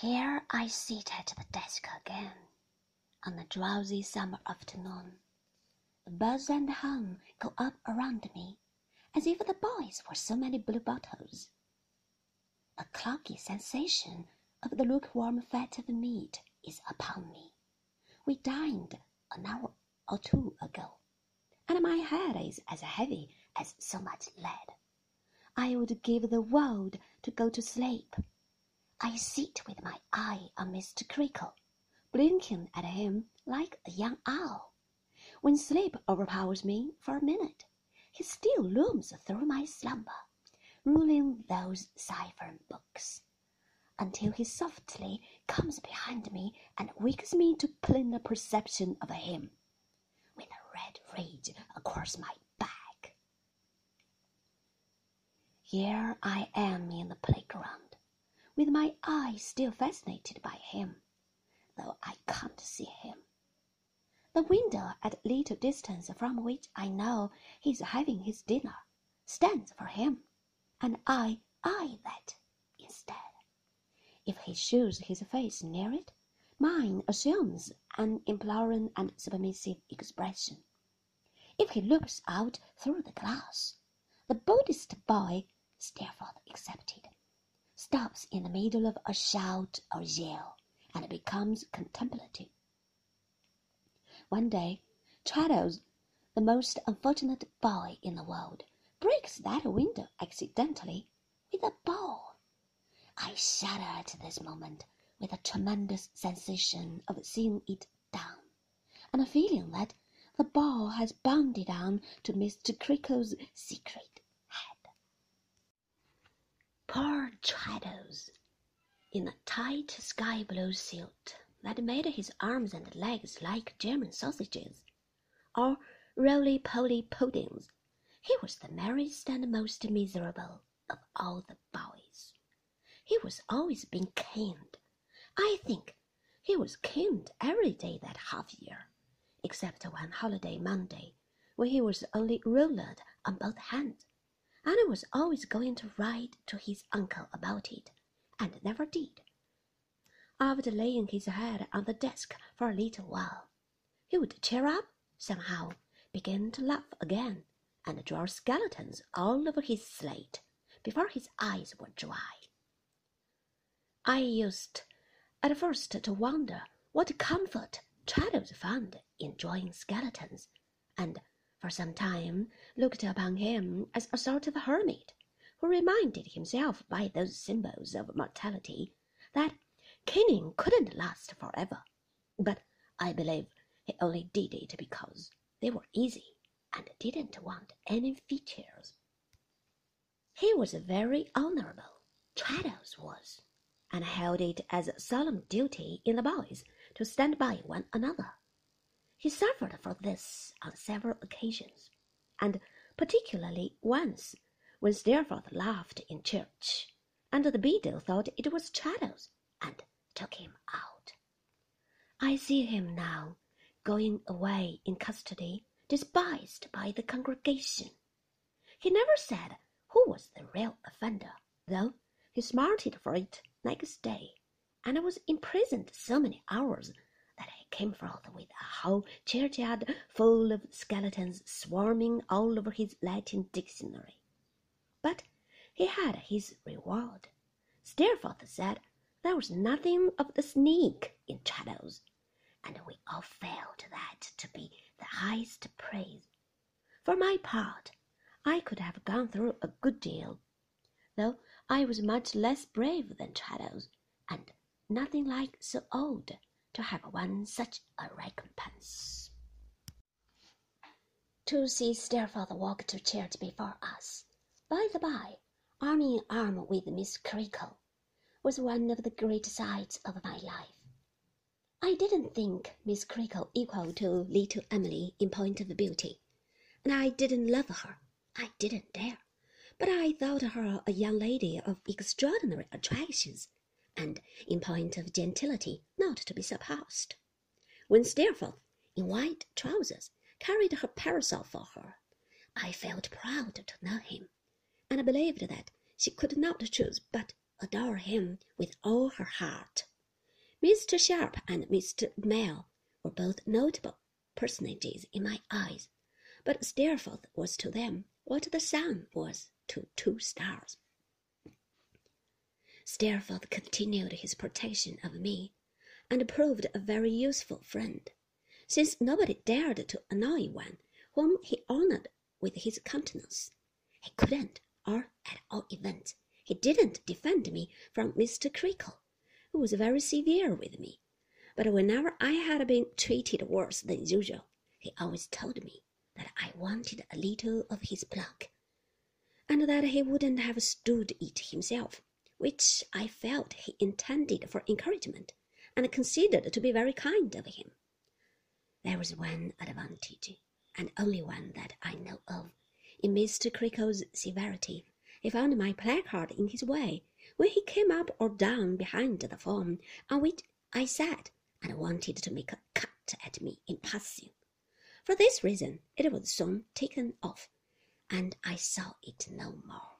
Here I sit at the desk again, on a drowsy summer afternoon. The buzz and hum go up around me, as if the boys were so many blue bottles. A clocky sensation of the lukewarm fat of meat is upon me. We dined an hour or two ago, and my head is as heavy as so much lead. I would give the world to go to sleep. I sit with my eye on Mr. Creakle, blinking at him like a young owl. When sleep overpowers me for a minute, he still looms through my slumber, ruling those cipher books, until he softly comes behind me and wakes me to plainer perception of him, with a red rage across my back. Here I am in with my eyes still fascinated by him, though I can't see him. The window at a little distance from which I know he is having his dinner stands for him, and I eye that instead. If he shows his face near it, mine assumes an imploring and submissive expression. If he looks out through the glass, the boldest boy Steerforth excepted, stops in the middle of a shout or yell and becomes contemplative. One day, Traddles, the most unfortunate boy in the world, breaks that window accidentally with a ball. I shudder at this moment with a tremendous sensation of seeing it done, and a feeling that the ball has bounded on to Mr. Creakle's secret Traddles, in a tight sky blue suit that made his arms and legs like German sausages, or roly poly puddings, he was the merriest and most miserable of all the boys. He was always being caned. I think he was caned every day that half year, except one holiday Monday, when he was only rolled on both hands and was always going to write to his uncle about it, and never did. After laying his head on the desk for a little while, he would cheer up somehow, begin to laugh again, and draw skeletons all over his slate before his eyes were dry. I used at first to wonder what comfort Traddles found in drawing skeletons, and for some time looked upon him as a sort of hermit, who reminded himself by those symbols of mortality that caning couldn't last forever. But I believe he only did it because they were easy and didn't want any features. He was very honorable, Traddles was, and held it as a solemn duty in the boys to stand by one another. He suffered for this on several occasions, and particularly once when Steerforth laughed in church, and the beadle thought it was Traddles and took him out. I see him now going away in custody, despised by the congregation. He never said who was the real offender, though he smarted for it next day, and was imprisoned so many hours came forth with a whole churchyard full of skeletons swarming all over his Latin dictionary. But he had his reward. Steerforth said there was nothing of the sneak in Traddles, and we all felt that to be the highest praise. For my part, I could have gone through a good deal, though I was much less brave than Traddles, and nothing like so old to have won such a recompense. To see Steerforth walk to church before us, by the by, arm in arm with Miss Creakle, was one of the great sights of my life. I didn't think Miss Creakle equal to little Emily in point of beauty, and I didn't love her. I didn't dare. But I thought her a young lady of extraordinary attractions and in point of gentility not to be surpassed. When Steerforth, in white trousers, carried her parasol for her, I felt proud to know him, and believed that she could not choose but adore him with all her heart. Mr. Sharp and Mr. Mell were both notable personages in my eyes, but Steerforth was to them what the sun was to two stars. Steerforth continued his protection of me, and proved a very useful friend, since nobody dared to annoy one whom he honored with his countenance. He couldn't, or at all events, he didn't defend me from Mr. Creakle, who was very severe with me. But whenever I had been treated worse than usual, he always told me that I wanted a little of his pluck, and that he wouldn't have stood it himself, which I felt he intended for encouragement, and considered to be very kind of him. There was one advantage, and only one that I know of, in Mr. Creakle's severity. He found my placard in his way when he came up or down behind the form on which I sat, and wanted to make a cut at me in passing. For this reason, it was soon taken off, and I saw it no more.